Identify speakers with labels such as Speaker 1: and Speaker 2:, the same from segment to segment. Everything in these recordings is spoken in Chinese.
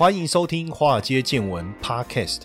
Speaker 1: 欢迎收听《华尔街见闻》Podcast。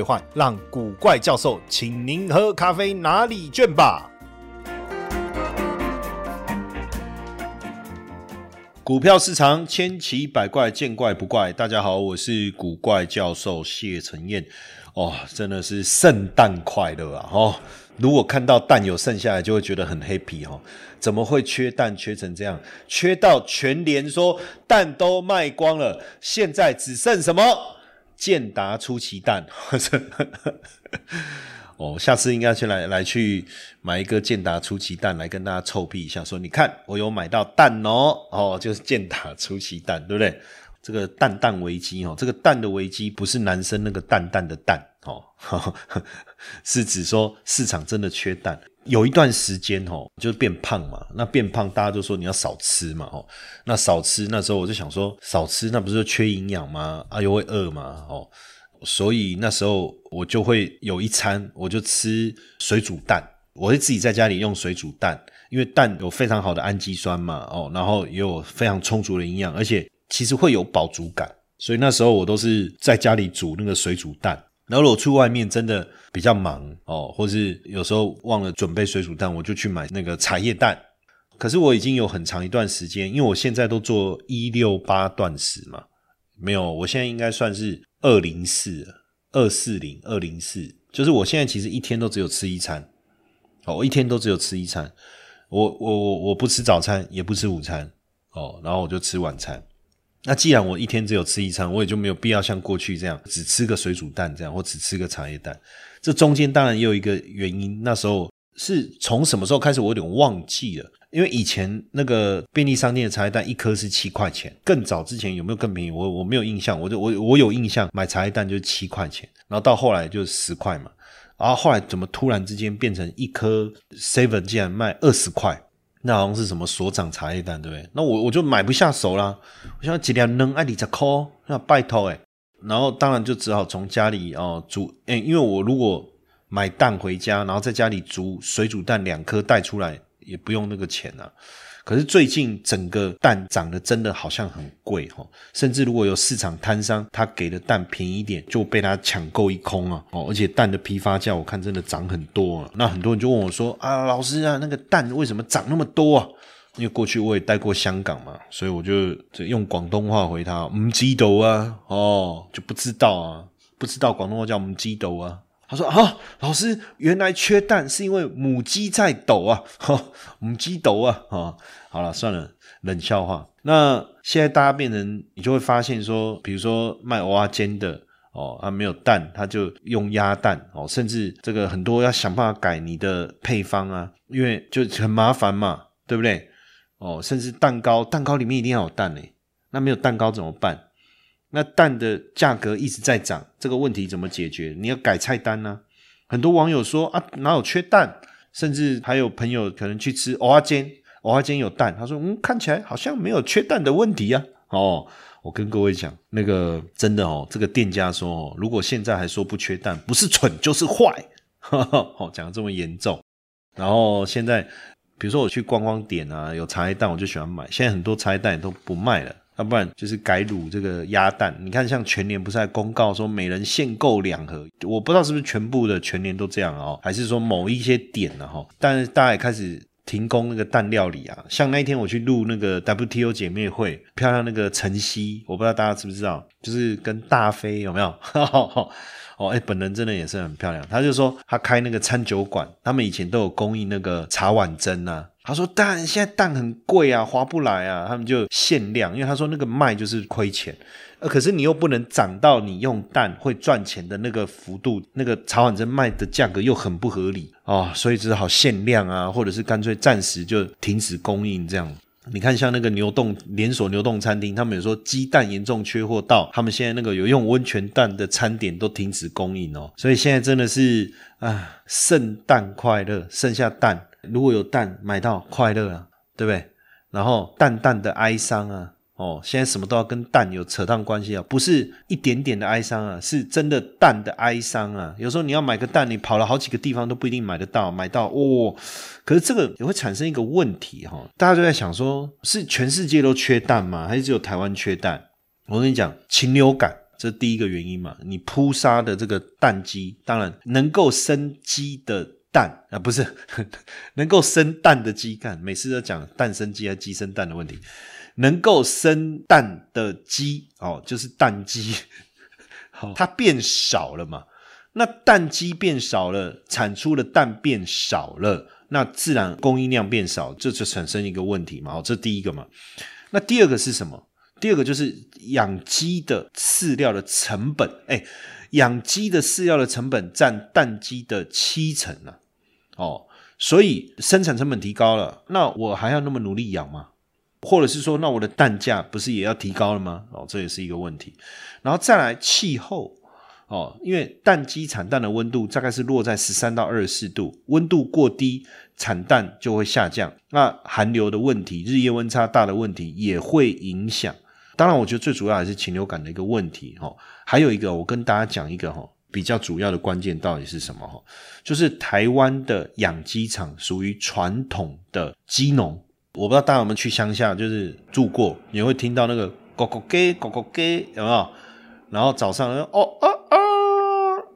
Speaker 1: 换让古怪教授请您喝咖啡拿礼券吧。股票市场千奇百怪，见怪不怪。大家好，我是古怪教授谢承彦。哦，真的是圣诞快乐啊！哦，如果看到蛋有剩下来，就会觉得很 happy 哦。怎么会缺蛋缺成这样？缺到全联说蛋都卖光了，现在只剩什么？健达出奇蛋，哦，下次应该去来来去买一个健达出奇蛋来跟大家臭屁一下，说你看我有买到蛋哦，哦，就是健达出奇蛋，对不对？这个蛋蛋危机哦，这个蛋的危机不是男生那个蛋蛋的蛋哦，是指说市场真的缺蛋。有一段时间哦，就变胖嘛。那变胖，大家都说你要少吃嘛。哦，那少吃，那时候我就想说，少吃那不是缺营养吗？啊，又会饿嘛。哦，所以那时候我就会有一餐，我就吃水煮蛋。我会自己在家里用水煮蛋，因为蛋有非常好的氨基酸嘛。哦，然后也有非常充足的营养，而且其实会有饱足感。所以那时候我都是在家里煮那个水煮蛋。然后我出外面真的比较忙哦，或是有时候忘了准备水煮蛋，我就去买那个茶叶蛋。可是我已经有很长一段时间，因为我现在都做一六八断食嘛，没有，我现在应该算是二零四二四零二零四，就是我现在其实一天都只有吃一餐，哦，我一天都只有吃一餐，我我我我不吃早餐，也不吃午餐，哦，然后我就吃晚餐。那既然我一天只有吃一餐，我也就没有必要像过去这样只吃个水煮蛋这样，或只吃个茶叶蛋。这中间当然也有一个原因，那时候是从什么时候开始，我有点忘记了。因为以前那个便利商店的茶叶蛋一颗是七块钱，更早之前有没有更便宜？我我没有印象，我就我我有印象买茶叶蛋就是七块钱，然后到后来就十块嘛，然后后来怎么突然之间变成一颗 seven 竟然卖二十块？那好像是什么所长茶叶蛋，对不对？那我我就买不下手啦。我想几两扔爱里只抠，那拜托诶。然后当然就只好从家里哦煮，诶，因为我如果买蛋回家，然后在家里煮水煮蛋两颗带出来，也不用那个钱啊。可是最近整个蛋涨得真的好像很贵哈，甚至如果有市场摊商他给的蛋便宜一点，就被他抢购一空啊！哦，而且蛋的批发价我看真的涨很多啊。那很多人就问我说：“啊，老师啊，那个蛋为什么涨那么多啊？”因为过去我也待过香港嘛，所以我就用广东话回他：“唔知道啊，哦，就不知道啊，不知道广东话叫唔知道啊。”他说：“啊，老师，原来缺蛋是因为母鸡在抖啊，母鸡抖啊，啊，好了，算了，冷笑话。那现在大家变成，你就会发现说，比如说卖蚵仔煎的哦，它没有蛋，他就用鸭蛋哦，甚至这个很多要想办法改你的配方啊，因为就很麻烦嘛，对不对？哦，甚至蛋糕，蛋糕里面一定要有蛋嘞，那没有蛋糕怎么办？”那蛋的价格一直在涨，这个问题怎么解决？你要改菜单呢？很多网友说啊，哪有缺蛋？甚至还有朋友可能去吃蚵仔煎，蚵仔煎有蛋，他说嗯，看起来好像没有缺蛋的问题啊。哦，我跟各位讲，那个真的哦，这个店家说哦，如果现在还说不缺蛋，不是蠢就是坏。哦，讲的这么严重。然后现在，比如说我去观光点啊，有茶叶蛋，我就喜欢买。现在很多茶叶蛋都不卖了。要不然就是改卤这个鸭蛋，你看像全年不是在公告说每人限购两盒，我不知道是不是全部的全年都这样哦，还是说某一些点呢哈？但是大家也开始停工那个蛋料理啊，像那一天我去录那个 WTO 姐妹会，漂亮那个晨曦，我不知道大家知不知道，就是跟大飞有没有？哦，哎，本人真的也是很漂亮，他就说他开那个餐酒馆，他们以前都有供应那个茶碗蒸啊。他说蛋现在蛋很贵啊，划不来啊，他们就限量，因为他说那个卖就是亏钱，呃，可是你又不能涨到你用蛋会赚钱的那个幅度，那个茶碗蒸卖的价格又很不合理啊，所以只好限量啊，或者是干脆暂时就停止供应这样。你看，像那个牛洞连锁牛洞餐厅，他们有说鸡蛋严重缺货，到他们现在那个有用温泉蛋的餐点都停止供应哦。所以现在真的是啊，剩蛋快乐，剩下蛋，如果有蛋买到快乐啊，对不对？然后淡淡的哀伤啊。哦，现在什么都要跟蛋有扯上关系啊，不是一点点的哀伤啊，是真的蛋的哀伤啊。有时候你要买个蛋，你跑了好几个地方都不一定买得到，买到哦。可是这个也会产生一个问题哈，大家就在想说，是全世界都缺蛋吗？还是只有台湾缺蛋？我跟你讲，禽流感这第一个原因嘛。你扑杀的这个蛋鸡，当然能够生鸡的蛋啊，不是 能够生蛋的鸡蛋，每次都讲蛋生鸡还是鸡生蛋的问题。能够生蛋的鸡哦，就是蛋鸡，好，它变少了嘛？那蛋鸡变少了，产出的蛋变少了，那自然供应量变少，这就产生一个问题嘛？哦，这第一个嘛。那第二个是什么？第二个就是养鸡的饲料的成本，哎，养鸡的饲料的成本占蛋鸡的七成呢。哦，所以生产成本提高了，那我还要那么努力养吗？或者是说，那我的蛋价不是也要提高了吗？哦，这也是一个问题。然后再来气候哦，因为蛋鸡产蛋的温度大概是落在十三到二十四度，温度过低，产蛋就会下降。那寒流的问题、日夜温差大的问题也会影响。当然，我觉得最主要还是禽流感的一个问题哈。还有一个，我跟大家讲一个哈，比较主要的关键到底是什么哈？就是台湾的养鸡场属于传统的鸡农。我不知道大家有没有去乡下，就是住过，你会听到那个咕咕鸡、咕咕鸡，有没有？然后早上哦哦哦，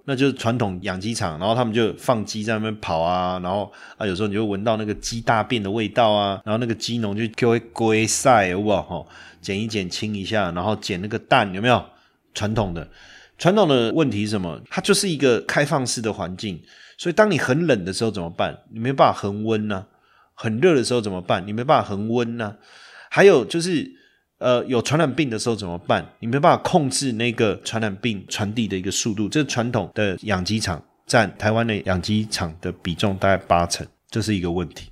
Speaker 1: 那就是传统养鸡场，然后他们就放鸡在那边跑啊，然后啊，有时候你就闻到那个鸡大便的味道啊，然后那个鸡农就就会归晒，有不哈？剪一剪，清一下，然后捡那个蛋，有没有？传统的，传统的问题是什么？它就是一个开放式的环境，所以当你很冷的时候怎么办？你没办法恒温呢？很热的时候怎么办？你没办法恒温呢。还有就是，呃，有传染病的时候怎么办？你没办法控制那个传染病传递的一个速度。这传统的养鸡场占台湾的养鸡场的比重大概八成，这是一个问题。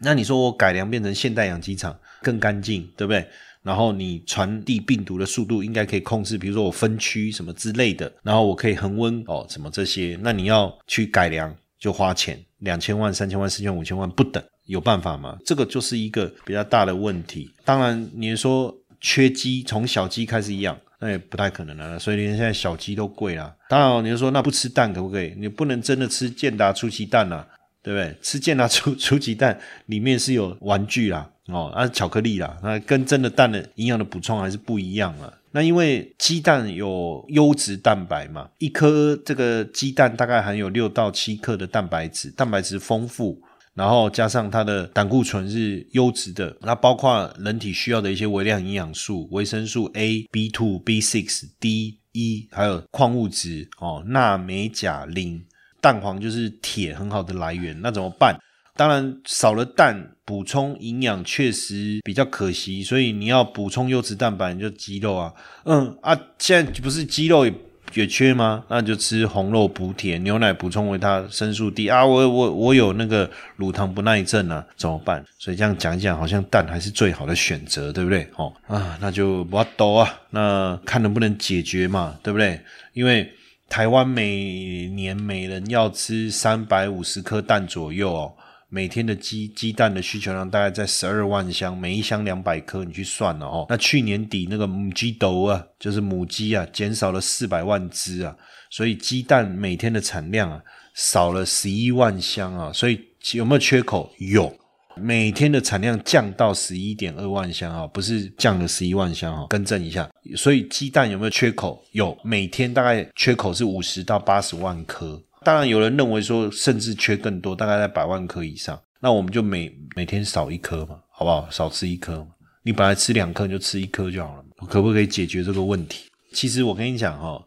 Speaker 1: 那你说我改良变成现代养鸡场更干净，对不对？然后你传递病毒的速度应该可以控制，比如说我分区什么之类的，然后我可以恒温哦，什么这些。那你要去改良就花钱，两千万、三千万、四千、五千万不等。有办法吗？这个就是一个比较大的问题。当然，你说缺鸡，从小鸡开始养，那也不太可能了。所以连现在小鸡都贵了。当然，你就说那不吃蛋可不可以？你不能真的吃健达出奇蛋啊，对不对？吃健达出出奇蛋里面是有玩具啦，哦，啊巧克力啦，那跟真的蛋的营养的补充还是不一样啊。那因为鸡蛋有优质蛋白嘛，一颗这个鸡蛋大概含有六到七克的蛋白质，蛋白质丰富。然后加上它的胆固醇是优质的，那包括人体需要的一些微量营养素、维生素 A、B two、B six、D、E，还有矿物质哦，钠、镁、钾、磷，蛋黄就是铁很好的来源。那怎么办？当然少了蛋，补充营养确实比较可惜，所以你要补充优质蛋白，你就鸡肉啊。嗯啊，现在不是鸡肉。也缺吗？那就吃红肉补铁，牛奶补充维他生素 D 啊！我我我有那个乳糖不耐症啊，怎么办？所以这样讲一讲，好像蛋还是最好的选择，对不对？哦啊，那就不要多啊，那看能不能解决嘛，对不对？因为台湾每年每人要吃三百五十颗蛋左右哦。每天的鸡鸡蛋的需求量大概在十二万箱，每一箱两百颗，你去算了哦。那去年底那个母鸡斗啊，就是母鸡啊，减少了四百万只啊，所以鸡蛋每天的产量啊少了十一万箱啊，所以有没有缺口？有，每天的产量降到十一点二万箱啊，不是降了十一万箱啊，更正一下。所以鸡蛋有没有缺口？有，每天大概缺口是五十到八十万颗。当然，有人认为说，甚至缺更多，大概在百万颗以上。那我们就每每天少一颗嘛，好不好？少吃一颗嘛。你本来吃两颗，就吃一颗就好了。可不可以解决这个问题？其实我跟你讲哈，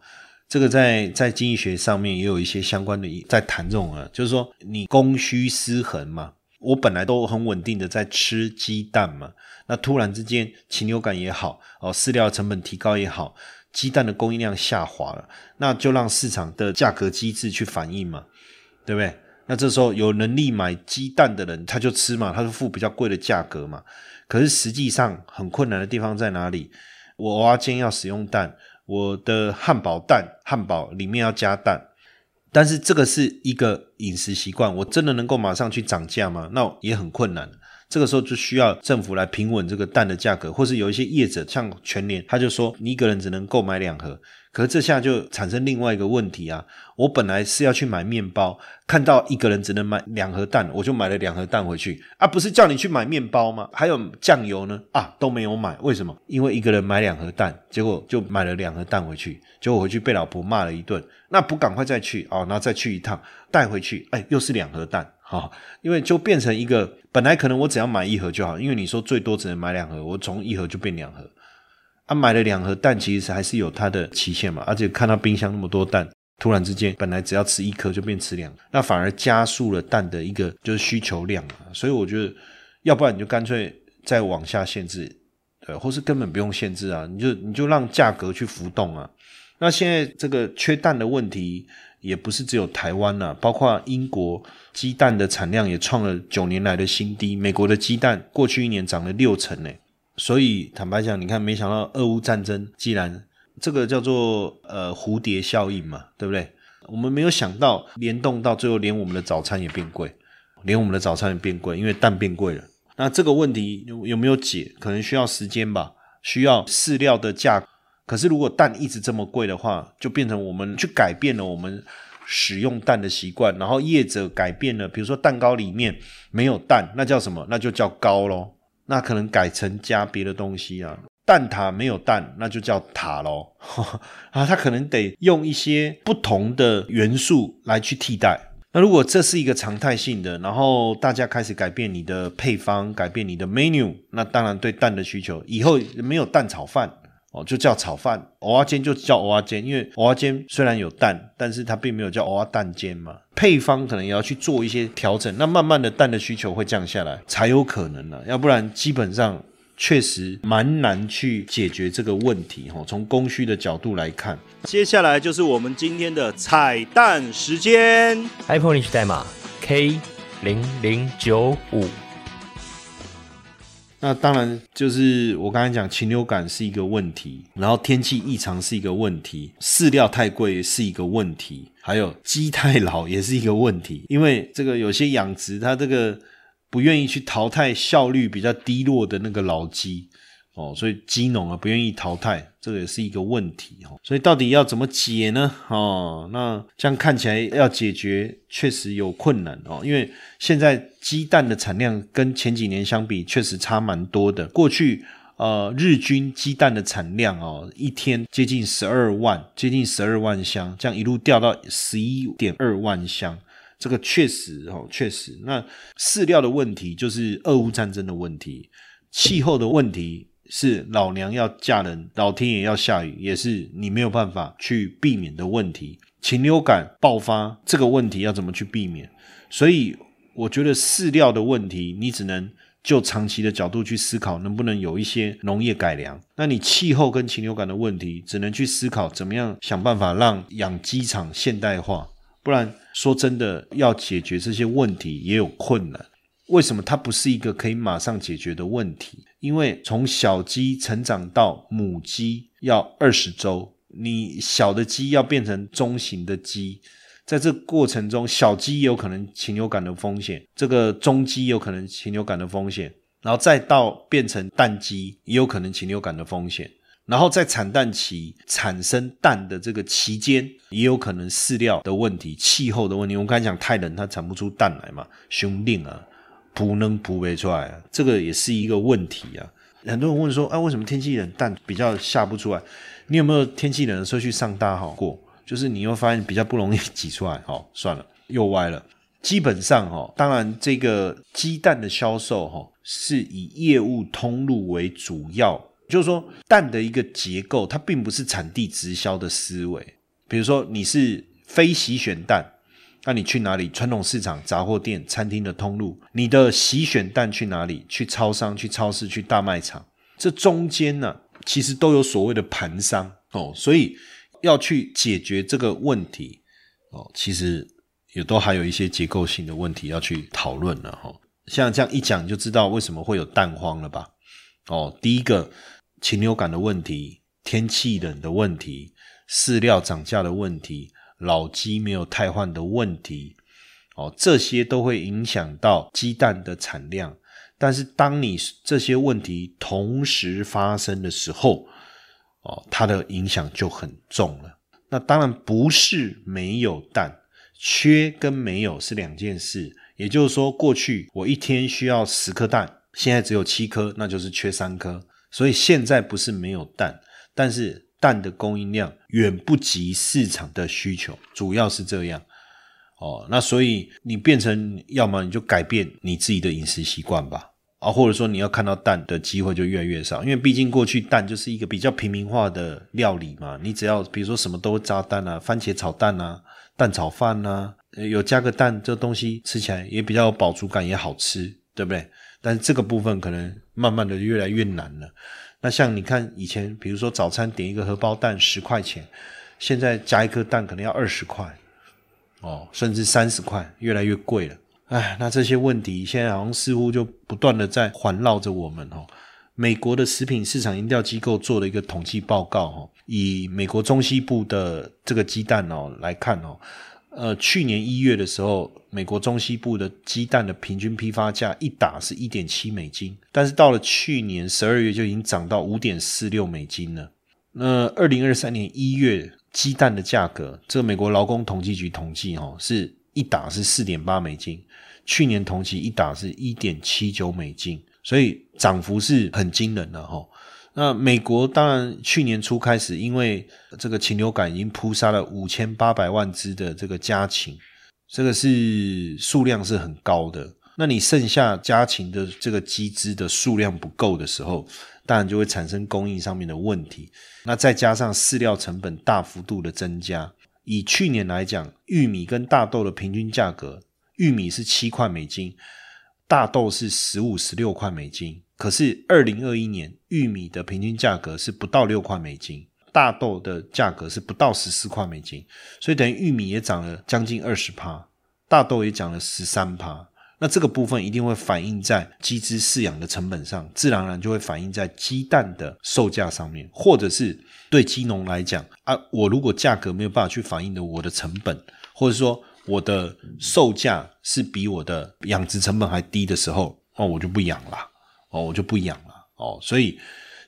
Speaker 1: 这个在在经济学上面也有一些相关的在谈这种啊，就是说你供需失衡嘛。我本来都很稳定的在吃鸡蛋嘛，那突然之间禽流感也好，哦，饲料成本提高也好。鸡蛋的供应量下滑了，那就让市场的价格机制去反应嘛，对不对？那这时候有能力买鸡蛋的人，他就吃嘛，他就付比较贵的价格嘛。可是实际上很困难的地方在哪里？我蚵仔煎要使用蛋，我的汉堡蛋汉堡里面要加蛋，但是这个是一个饮食习惯，我真的能够马上去涨价吗？那也很困难。这个时候就需要政府来平稳这个蛋的价格，或是有一些业者像全年，他就说你一个人只能购买两盒。可是这下就产生另外一个问题啊！我本来是要去买面包，看到一个人只能买两盒蛋，我就买了两盒蛋回去啊！不是叫你去买面包吗？还有酱油呢？啊，都没有买，为什么？因为一个人买两盒蛋，结果就买了两盒蛋回去，结果回去被老婆骂了一顿。那不赶快再去哦，然后再去一趟带回去，哎，又是两盒蛋。好，因为就变成一个，本来可能我只要买一盒就好，因为你说最多只能买两盒，我从一盒就变两盒，啊，买了两盒蛋，其实还是有它的期限嘛，而且看到冰箱那么多蛋，突然之间本来只要吃一颗就变吃两，那反而加速了蛋的一个就是需求量啊，所以我觉得，要不然你就干脆再往下限制，对，或是根本不用限制啊，你就你就让价格去浮动啊，那现在这个缺蛋的问题。也不是只有台湾呐，包括英国鸡蛋的产量也创了九年来的新低。美国的鸡蛋过去一年涨了六成呢，所以坦白讲，你看，没想到俄乌战争既然这个叫做呃蝴蝶效应嘛，对不对？我们没有想到联动到最后，连我们的早餐也变贵，连我们的早餐也变贵，因为蛋变贵了。那这个问题有有没有解？可能需要时间吧，需要饲料的价。可是，如果蛋一直这么贵的话，就变成我们去改变了我们使用蛋的习惯，然后业者改变了，比如说蛋糕里面没有蛋，那叫什么？那就叫糕咯。那可能改成加别的东西啊。蛋挞没有蛋，那就叫塔咯。啊，它可能得用一些不同的元素来去替代。那如果这是一个常态性的，然后大家开始改变你的配方，改变你的 menu，那当然对蛋的需求，以后没有蛋炒饭。就叫炒饭，蚵仔煎就叫蚵仔煎，因为蚵仔煎虽然有蛋，但是它并没有叫蚵仔蛋煎嘛。配方可能也要去做一些调整，那慢慢的蛋的需求会降下来，才有可能呢。要不然基本上确实蛮难去解决这个问题哈。从供需的角度来看，
Speaker 2: 接下来就是我们今天的彩蛋时间
Speaker 3: ，iPhone 历史代码 K 零零九五。
Speaker 1: 那当然就是我刚才讲禽流感是一个问题，然后天气异常是一个问题，饲料太贵是一个问题，还有鸡太老也是一个问题。因为这个有些养殖它这个不愿意去淘汰效率比较低落的那个老鸡。哦，所以鸡农啊不愿意淘汰，这个也是一个问题哦。所以到底要怎么解呢？哦，那这样看起来要解决确实有困难哦，因为现在鸡蛋的产量跟前几年相比确实差蛮多的。过去呃日均鸡蛋的产量哦，一天接近十二万，接近十二万箱，这样一路掉到十一点二万箱，这个确实哦，确实。那饲料的问题就是俄乌战争的问题，气候的问题。是老娘要嫁人，老天爷要下雨，也是你没有办法去避免的问题。禽流感爆发这个问题要怎么去避免？所以我觉得饲料的问题，你只能就长期的角度去思考，能不能有一些农业改良。那你气候跟禽流感的问题，只能去思考怎么样想办法让养鸡场现代化。不然说真的，要解决这些问题也有困难。为什么它不是一个可以马上解决的问题？因为从小鸡成长到母鸡要二十周，你小的鸡要变成中型的鸡，在这过程中，小鸡有可能禽流感的风险，这个中鸡有可能禽流感的风险，然后再到变成蛋鸡也有可能禽流感的风险，然后在产蛋期产生蛋的这个期间，也有可能饲料的问题、气候的问题。我们刚才讲太冷，它产不出蛋来嘛，兄弟啊。不能不背出来，这个也是一个问题啊。很多人问说，啊，为什么天气冷蛋比较下不出来？你有没有天气冷的时候去上大号过？就是你会发现比较不容易挤出来。好，算了，又歪了。基本上哈，当然这个鸡蛋的销售哈是以业务通路为主要，就是说蛋的一个结构，它并不是产地直销的思维。比如说你是非洗选蛋。那你去哪里？传统市场、杂货店、餐厅的通路，你的洗选蛋去哪里？去超商、去超市、去大卖场，这中间呢，其实都有所谓的盘商哦。所以要去解决这个问题哦，其实也都还有一些结构性的问题要去讨论了哈。像这样一讲就知道为什么会有蛋荒了吧？哦，第一个禽流感的问题，天气冷的问题，饲料涨价的问题，老鸡没有汰换的问题，哦，这些都会影响到鸡蛋的产量。但是当你这些问题同时发生的时候，哦，它的影响就很重了。那当然不是没有蛋。缺跟没有是两件事，也就是说，过去我一天需要十颗蛋，现在只有七颗，那就是缺三颗。所以现在不是没有蛋，但是蛋的供应量远不及市场的需求，主要是这样。哦，那所以你变成要么你就改变你自己的饮食习惯吧，啊，或者说你要看到蛋的机会就越来越少，因为毕竟过去蛋就是一个比较平民化的料理嘛，你只要比如说什么都会炸蛋啊，番茄炒蛋啊。蛋炒饭啊，有加个蛋，这东西吃起来也比较有饱足感，也好吃，对不对？但是这个部分可能慢慢的越来越难了。那像你看以前，比如说早餐点一个荷包蛋十块钱，现在加一颗蛋可能要二十块，哦，甚至三十块，越来越贵了。哎，那这些问题现在好像似乎就不断的在环绕着我们哦。美国的食品市场研调机构做了一个统计报告，哦，以美国中西部的这个鸡蛋哦来看哦，呃，去年一月的时候，美国中西部的鸡蛋的平均批发价一打是一点七美金，但是到了去年十二月就已经涨到五点四六美金了。那二零二三年一月鸡蛋的价格，这个美国劳工统计局统计哦，是一打是四点八美金，去年同期一打是一点七九美金。所以涨幅是很惊人的哈。那美国当然去年初开始，因为这个禽流感已经扑杀了五千八百万只的这个家禽，这个是数量是很高的。那你剩下家禽的这个鸡只的数量不够的时候，当然就会产生供应上面的问题。那再加上饲料成本大幅度的增加，以去年来讲，玉米跟大豆的平均价格，玉米是七块美金。大豆是十五、十六块美金，可是二零二一年玉米的平均价格是不到六块美金，大豆的价格是不到十四块美金，所以等于玉米也涨了将近二十趴，大豆也涨了十三趴。那这个部分一定会反映在鸡只饲养的成本上，自然而然就会反映在鸡蛋的售价上面，或者是对鸡农来讲啊，我如果价格没有办法去反映的我的成本，或者说。我的售价是比我的养殖成本还低的时候，哦，我就不养了，哦，我就不养了，哦，所以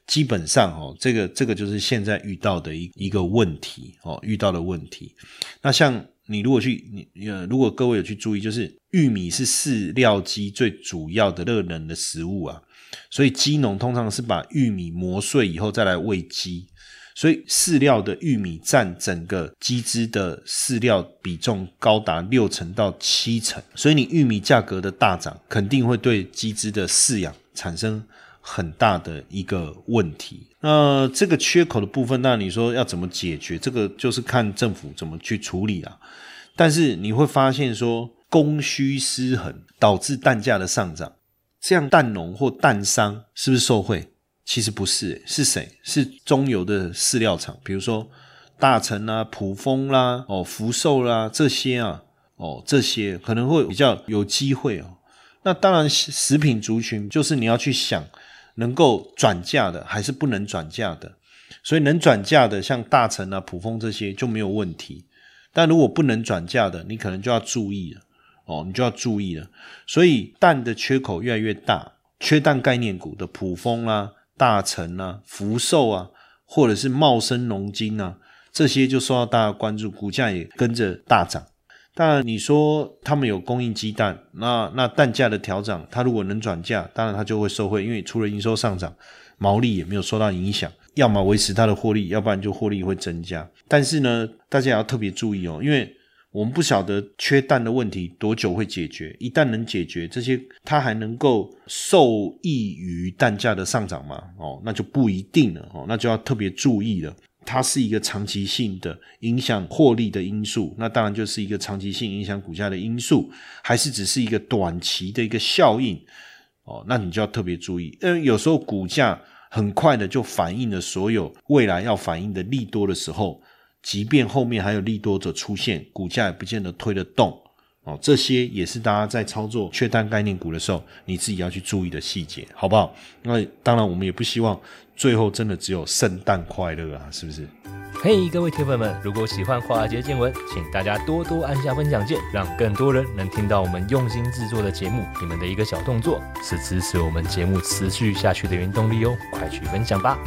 Speaker 1: 基本上，哦，这个这个就是现在遇到的一一个问题，哦，遇到的问题。那像你如果去，你呃，如果各位有去注意，就是玉米是饲料鸡最主要的热能的食物啊，所以鸡农通常是把玉米磨碎以后再来喂鸡。所以饲料的玉米占整个鸡只的饲料比重高达六成到七成，所以你玉米价格的大涨，肯定会对鸡只的饲养产生很大的一个问题。那这个缺口的部分，那你说要怎么解决？这个就是看政府怎么去处理啊。但是你会发现说，供需失衡导致蛋价的上涨，这样蛋农或蛋商是不是受贿？其实不是，是谁？是中游的饲料厂，比如说大成啦、普丰啦、哦福寿啦这些啊，哦这些可能会比较有机会哦。那当然，食品族群就是你要去想，能够转嫁的还是不能转嫁的。所以能转嫁的，像大成啊、普丰这些就没有问题。但如果不能转嫁的，你可能就要注意了哦，你就要注意了。所以蛋的缺口越来越大，缺蛋概念股的普丰啦。大成啊，福寿啊，或者是茂生农金啊，这些就受到大家关注，股价也跟着大涨。当然，你说他们有供应鸡蛋，那那蛋价的调整，它如果能转嫁，当然它就会受惠，因为除了营收上涨，毛利也没有受到影响，要么维持它的获利，要不然就获利会增加。但是呢，大家也要特别注意哦，因为。我们不晓得缺蛋的问题多久会解决，一旦能解决，这些它还能够受益于蛋价的上涨吗？哦，那就不一定了哦，那就要特别注意了。它是一个长期性的影响获利的因素，那当然就是一个长期性影响股价的因素，还是只是一个短期的一个效应？哦，那你就要特别注意，因为有时候股价很快的就反映了所有未来要反映的利多的时候。即便后面还有利多者出现，股价也不见得推得动哦，这些也是大家在操作缺单概念股的时候，你自己要去注意的细节，好不好？那当然，我们也不希望最后真的只有圣诞快乐啊，是不是？
Speaker 3: 嘿，各位铁粉们，如果喜欢华尔街见闻，请大家多多按下分享键，让更多人能听到我们用心制作的节目。你们的一个小动作，是支持我们节目持续下去的原动力哦，快去分享吧！